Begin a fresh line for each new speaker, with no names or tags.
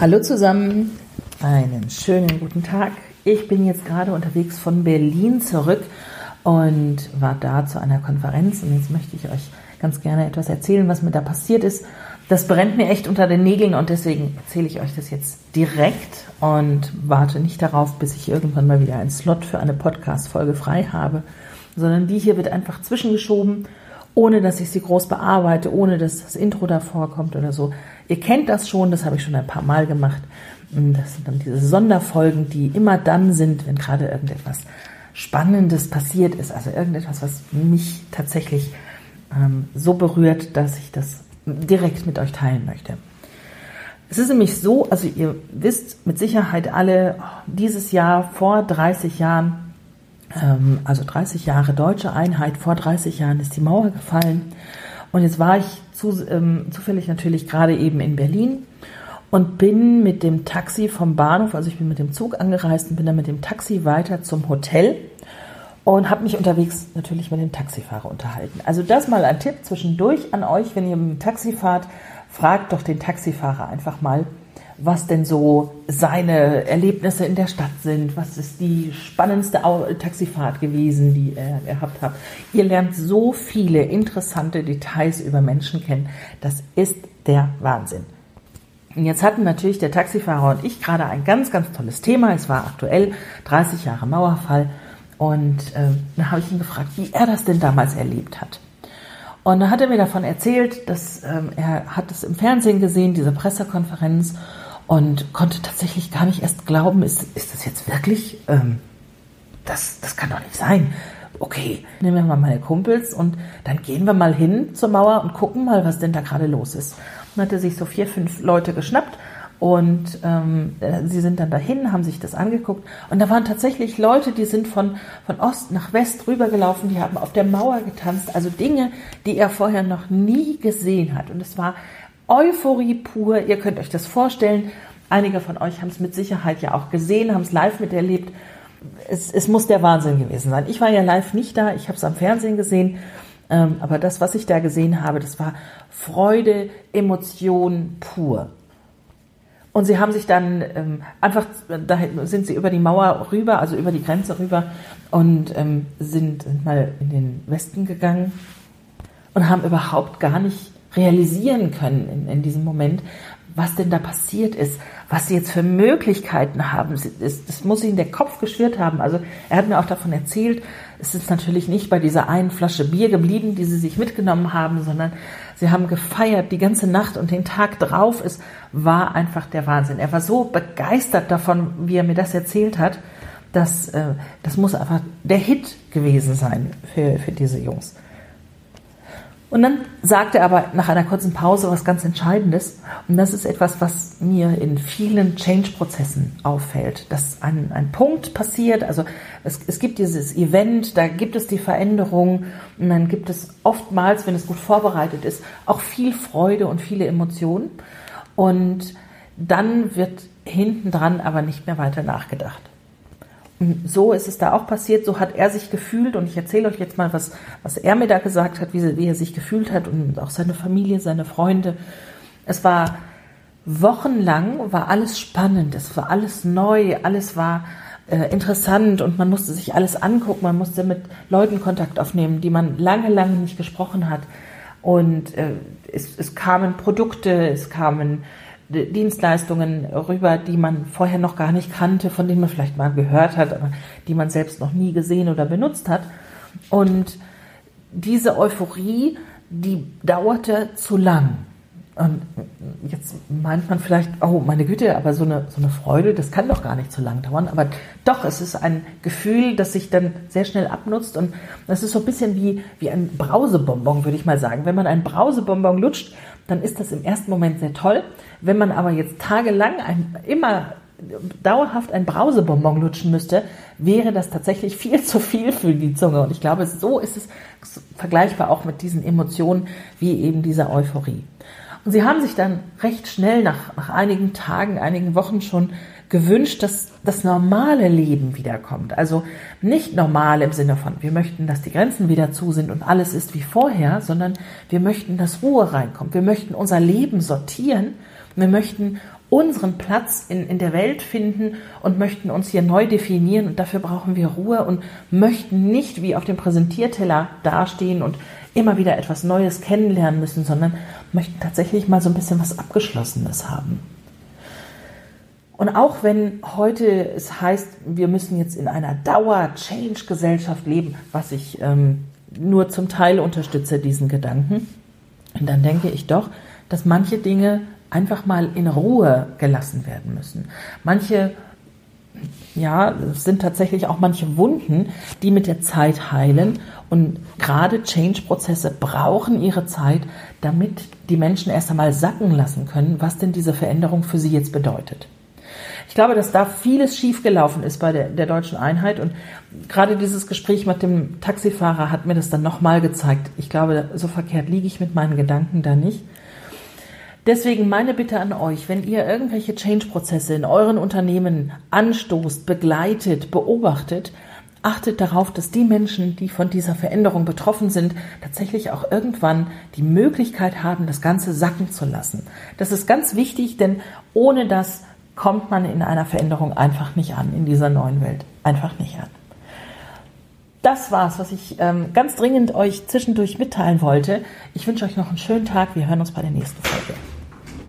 Hallo zusammen, einen schönen guten Tag. Ich bin jetzt gerade unterwegs von Berlin zurück und war da zu einer Konferenz und jetzt möchte ich euch ganz gerne etwas erzählen, was mir da passiert ist. Das brennt mir echt unter den Nägeln und deswegen erzähle ich euch das jetzt direkt und warte nicht darauf, bis ich irgendwann mal wieder einen Slot für eine Podcast-Folge frei habe, sondern die hier wird einfach zwischengeschoben, ohne dass ich sie groß bearbeite, ohne dass das Intro davor kommt oder so. Ihr kennt das schon, das habe ich schon ein paar Mal gemacht. Das sind dann diese Sonderfolgen, die immer dann sind, wenn gerade irgendetwas Spannendes passiert ist, also irgendetwas, was mich tatsächlich ähm, so berührt, dass ich das direkt mit euch teilen möchte. Es ist nämlich so, also ihr wisst mit Sicherheit alle, dieses Jahr vor 30 Jahren, ähm, also 30 Jahre deutsche Einheit, vor 30 Jahren ist die Mauer gefallen. Und jetzt war ich zu, ähm, zufällig natürlich gerade eben in Berlin und bin mit dem Taxi vom Bahnhof, also ich bin mit dem Zug angereist und bin dann mit dem Taxi weiter zum Hotel und habe mich unterwegs natürlich mit dem Taxifahrer unterhalten. Also das mal ein Tipp zwischendurch an euch, wenn ihr mit dem Taxi fahrt, fragt doch den Taxifahrer einfach mal, was denn so seine Erlebnisse in der Stadt sind. Was ist die spannendste Taxifahrt gewesen, die er gehabt hat. Ihr lernt so viele interessante Details über Menschen kennen. Das ist der Wahnsinn. Und jetzt hatten natürlich der Taxifahrer und ich gerade ein ganz, ganz tolles Thema. Es war aktuell 30 Jahre Mauerfall. Und äh, dann habe ich ihn gefragt, wie er das denn damals erlebt hat. Und dann hat er mir davon erzählt, dass ähm, er hat es im Fernsehen gesehen, diese Pressekonferenz, und konnte tatsächlich gar nicht erst glauben, ist, ist das jetzt wirklich, ähm, das, das kann doch nicht sein. Okay, nehmen wir mal meine Kumpels und dann gehen wir mal hin zur Mauer und gucken mal, was denn da gerade los ist. Dann hat er sich so vier, fünf Leute geschnappt und ähm, äh, sie sind dann dahin, haben sich das angeguckt. Und da waren tatsächlich Leute, die sind von, von Ost nach West rübergelaufen, die haben auf der Mauer getanzt. Also Dinge, die er vorher noch nie gesehen hat. Und es war Euphorie pur. Ihr könnt euch das vorstellen. Einige von euch haben es mit Sicherheit ja auch gesehen, haben es live miterlebt. Es, es muss der Wahnsinn gewesen sein. Ich war ja live nicht da, ich habe es am Fernsehen gesehen. Ähm, aber das, was ich da gesehen habe, das war Freude, Emotion pur. Und sie haben sich dann ähm, einfach, da sind sie über die Mauer rüber, also über die Grenze rüber und ähm, sind, sind mal in den Westen gegangen und haben überhaupt gar nicht realisieren können in, in diesem Moment, was denn da passiert ist, was sie jetzt für Möglichkeiten haben. Das, muss ihnen der Kopf geschwirrt haben. Also er hat mir auch davon erzählt, es ist natürlich nicht bei dieser einen Flasche Bier geblieben, die sie sich mitgenommen haben, sondern sie haben gefeiert die ganze Nacht und den Tag drauf. Es war einfach der Wahnsinn. Er war so begeistert davon, wie er mir das erzählt hat, dass äh, das muss einfach der Hit gewesen sein für, für diese Jungs. Und dann sagte er aber nach einer kurzen Pause was ganz Entscheidendes. Und das ist etwas, was mir in vielen Change-Prozessen auffällt. Dass ein, ein Punkt passiert, also es, es gibt dieses Event, da gibt es die Veränderung und dann gibt es oftmals, wenn es gut vorbereitet ist, auch viel Freude und viele Emotionen. Und dann wird hinten dran aber nicht mehr weiter nachgedacht. So ist es da auch passiert, so hat er sich gefühlt und ich erzähle euch jetzt mal, was, was er mir da gesagt hat, wie, wie er sich gefühlt hat und auch seine Familie, seine Freunde. Es war wochenlang, war alles spannend, es war alles neu, alles war äh, interessant und man musste sich alles angucken, man musste mit Leuten Kontakt aufnehmen, die man lange, lange nicht gesprochen hat. Und äh, es, es kamen Produkte, es kamen Dienstleistungen rüber, die man vorher noch gar nicht kannte, von denen man vielleicht mal gehört hat, aber die man selbst noch nie gesehen oder benutzt hat. Und diese Euphorie, die dauerte zu lang. Und jetzt meint man vielleicht, oh meine Güte, aber so eine, so eine Freude, das kann doch gar nicht so lang dauern. Aber doch, es ist ein Gefühl, das sich dann sehr schnell abnutzt. Und das ist so ein bisschen wie, wie ein Brausebonbon, würde ich mal sagen. Wenn man einen Brausebonbon lutscht, dann ist das im ersten Moment sehr toll. Wenn man aber jetzt tagelang ein, immer dauerhaft ein Brausebonbon lutschen müsste, wäre das tatsächlich viel zu viel für die Zunge. Und ich glaube, so ist es vergleichbar auch mit diesen Emotionen wie eben dieser Euphorie. Und sie haben sich dann recht schnell nach, nach einigen Tagen, einigen Wochen schon gewünscht, dass das normale Leben wiederkommt. Also nicht normal im Sinne von, wir möchten, dass die Grenzen wieder zu sind und alles ist wie vorher, sondern wir möchten, dass Ruhe reinkommt. Wir möchten unser Leben sortieren. Wir möchten unseren Platz in, in der Welt finden und möchten uns hier neu definieren und dafür brauchen wir Ruhe und möchten nicht wie auf dem Präsentierteller dastehen und immer wieder etwas Neues kennenlernen müssen, sondern möchten tatsächlich mal so ein bisschen was Abgeschlossenes haben. Und auch wenn heute es heißt, wir müssen jetzt in einer Dauer-Change-Gesellschaft leben, was ich ähm, nur zum Teil unterstütze, diesen Gedanken, dann denke ich doch, dass manche Dinge einfach mal in Ruhe gelassen werden müssen. Manche, ja, es sind tatsächlich auch manche Wunden, die mit der Zeit heilen. Und gerade Change-Prozesse brauchen ihre Zeit, damit die Menschen erst einmal sacken lassen können, was denn diese Veränderung für sie jetzt bedeutet. Ich glaube, dass da vieles schiefgelaufen ist bei der, der deutschen Einheit und gerade dieses Gespräch mit dem Taxifahrer hat mir das dann nochmal gezeigt. Ich glaube, so verkehrt liege ich mit meinen Gedanken da nicht. Deswegen meine Bitte an euch, wenn ihr irgendwelche Change-Prozesse in euren Unternehmen anstoßt, begleitet, beobachtet, achtet darauf, dass die Menschen, die von dieser Veränderung betroffen sind, tatsächlich auch irgendwann die Möglichkeit haben, das Ganze sacken zu lassen. Das ist ganz wichtig, denn ohne das kommt man in einer Veränderung einfach nicht an, in dieser neuen Welt. Einfach nicht an. Das war's, was ich ähm, ganz dringend euch zwischendurch mitteilen wollte. Ich wünsche euch noch einen schönen Tag. Wir hören uns bei der nächsten Folge.